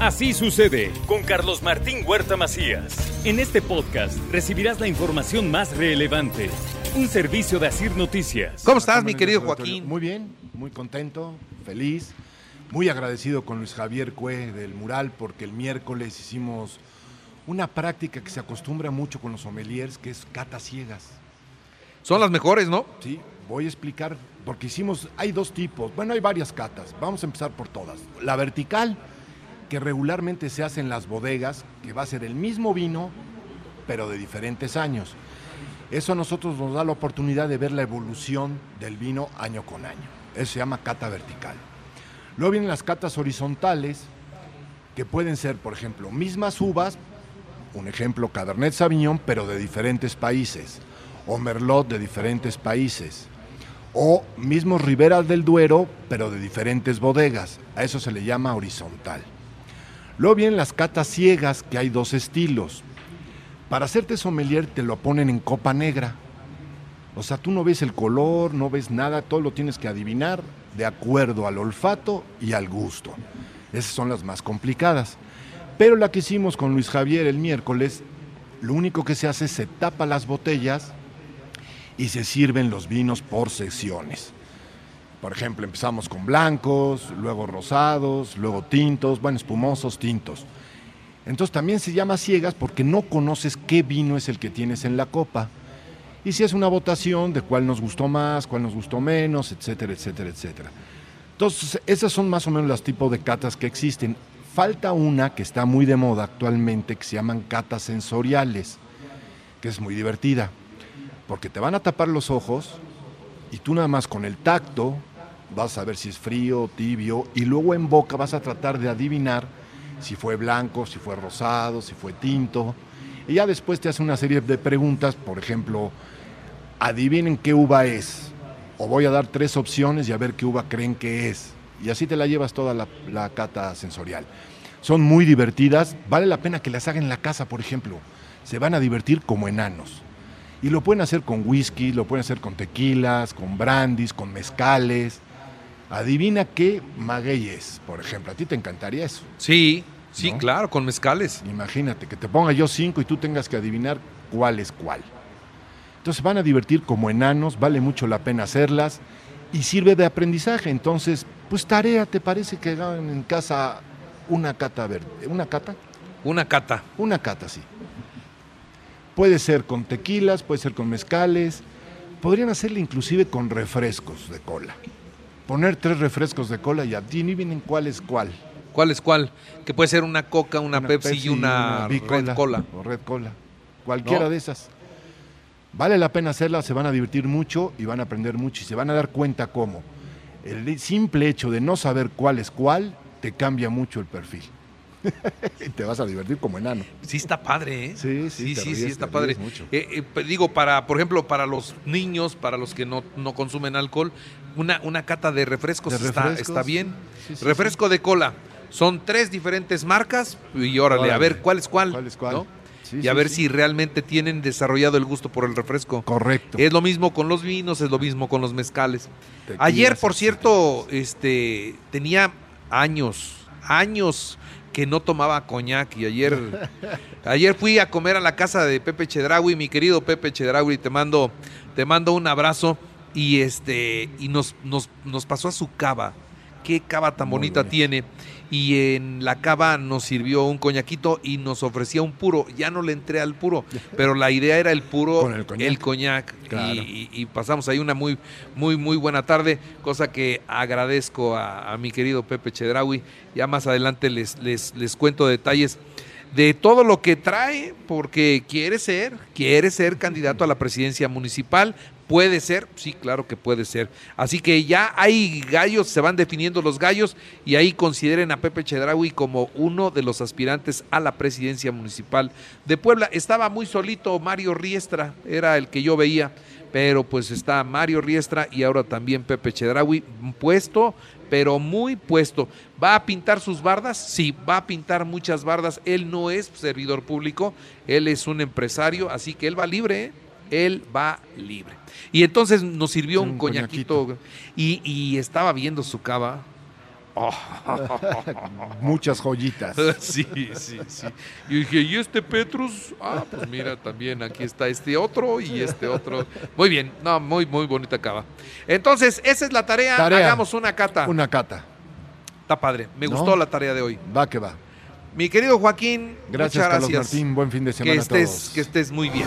Así sucede con Carlos Martín Huerta Macías. En este podcast recibirás la información más relevante. Un servicio de Asir Noticias. ¿Cómo estás, mi querido Joaquín? Muy bien, muy contento, feliz, muy agradecido con Luis Javier Cue del Mural porque el miércoles hicimos una práctica que se acostumbra mucho con los sommeliers, que es catas ciegas. Son las mejores, ¿no? Sí, voy a explicar, porque hicimos, hay dos tipos, bueno, hay varias catas, vamos a empezar por todas. La vertical, que regularmente se hace en las bodegas, que va a ser el mismo vino, pero de diferentes años. Eso a nosotros nos da la oportunidad de ver la evolución del vino año con año. Eso se llama cata vertical. Luego vienen las catas horizontales, que pueden ser, por ejemplo, mismas uvas, un ejemplo Cabernet Sauvignon, pero de diferentes países, o Merlot de diferentes países, o mismos Riberas del Duero, pero de diferentes bodegas. A eso se le llama horizontal. Luego vienen las catas ciegas, que hay dos estilos. Para hacerte sommelier te lo ponen en copa negra. O sea, tú no ves el color, no ves nada, todo lo tienes que adivinar de acuerdo al olfato y al gusto. Esas son las más complicadas. Pero la que hicimos con Luis Javier el miércoles, lo único que se hace es se tapa las botellas y se sirven los vinos por secciones. Por ejemplo, empezamos con blancos, luego rosados, luego tintos, bueno, espumosos, tintos. Entonces también se llama ciegas porque no conoces qué vino es el que tienes en la copa. Y si es una votación de cuál nos gustó más, cuál nos gustó menos, etcétera, etcétera, etcétera. Entonces, esas son más o menos los tipos de catas que existen. Falta una que está muy de moda actualmente que se llaman catas sensoriales, que es muy divertida, porque te van a tapar los ojos y tú nada más con el tacto vas a ver si es frío, tibio, y luego en boca vas a tratar de adivinar si fue blanco, si fue rosado, si fue tinto. Y ya después te hace una serie de preguntas, por ejemplo, adivinen qué uva es. O voy a dar tres opciones y a ver qué uva creen que es. Y así te la llevas toda la, cata sensorial. Son muy divertidas, vale la pena que las hagan en la casa, por ejemplo. Se van a divertir como enanos. Y lo pueden hacer con whisky, lo pueden hacer con tequilas, con brandis, con mezcales. Adivina qué maguey es, por ejemplo. A ti te encantaría eso. Sí, sí, ¿No? claro, con mezcales. Imagínate que te ponga yo cinco y tú tengas que adivinar cuál es cuál. Entonces van a divertir como enanos, vale mucho la pena hacerlas y sirve de aprendizaje. Entonces, pues tarea, ¿te parece que hagan en casa una cata verde? ¿Una cata? Una cata. Una cata, sí. Puede ser con tequilas, puede ser con mezcales. Podrían hacerle inclusive con refrescos de cola. Poner tres refrescos de cola y a ti ni vienen cuál es cuál. ¿Cuál es cuál? Que puede ser una coca, una, Pepsi, y una, Red Cola. O Red Cola. Cualquiera No. de esas. Vale la pena hacerla, se van a divertir mucho y van a aprender mucho y se van a dar cuenta cómo el simple hecho de no saber cuál es cuál te cambia mucho el perfil. y te vas a divertir como enano. Sí está padre, ¿eh? Sí, sí, sí, te sí, ríes, está te padre. mucho. Eh, eh, digo, para, por ejemplo, para los niños, para los que no, no consumen alcohol, una, una cata de refrescos, De está, refrescos, está bien. sí, sí, Refresco de cola. Son tres diferentes marcas y órale, a ver cuál es cuál. ¿Cuál es cuál? y a ver si realmente tienen desarrollado el gusto por el refresco. Correcto. Es lo mismo con los vinos, es lo mismo con los mezcales. Tequilas, Ayer, por cierto, este tenía años, años que no tomaba coñac y ayer ayer fui a comer a la casa de Pepe Chedraui, mi querido Pepe Chedraui, te mando te mando un abrazo y este y nos nos, nos pasó a su cava. Qué cava tan Muy bonita bien. tiene. Y en la cava nos sirvió un coñaquito y nos ofrecía un puro. Ya no le entré al puro, pero la idea era el puro, Con el coñac. coñac. Claro. Y, y- y pasamos ahí una muy, muy, muy buena tarde, cosa que agradezco a, a mi querido Pepe Chedraui. Ya más adelante les, les, les cuento detalles de todo lo que trae, porque quiere ser, quiere ser candidato a la presidencia municipal ¿Puede ser? Sí, claro que puede ser. Así que ya hay gallos, se van definiendo los gallos y ahí consideren a Pepe Chedraui como uno de los aspirantes a la presidencia municipal de Puebla. Estaba muy solito Mario Riestra, era el que yo veía, pero pues está Mario Riestra y ahora también Pepe Chedraui puesto, pero muy puesto. ¿Va a pintar sus bardas? Sí, va a pintar muchas bardas. Él no es servidor público, él es un empresario, así que él va libre, ¿eh? Él va libre. Y entonces nos sirvió un, Un coñaquito, y, y estaba viendo su cava. Oh. Muchas joyitas. Sí, sí, sí. Y dije, ¿y este Petrus? Ah, pues mira, también aquí está este otro y este otro. Muy bien, no, muy, muy bonita cava. Entonces, esa es la tarea. Tarea. Hagamos una cata. Una cata. Está padre. Me ¿No? gustó la tarea de hoy. Va que va. Mi querido Joaquín, Gracias, muchas Carlos. Martín. Buen fin de que semana a estés, todos. que estés muy bien.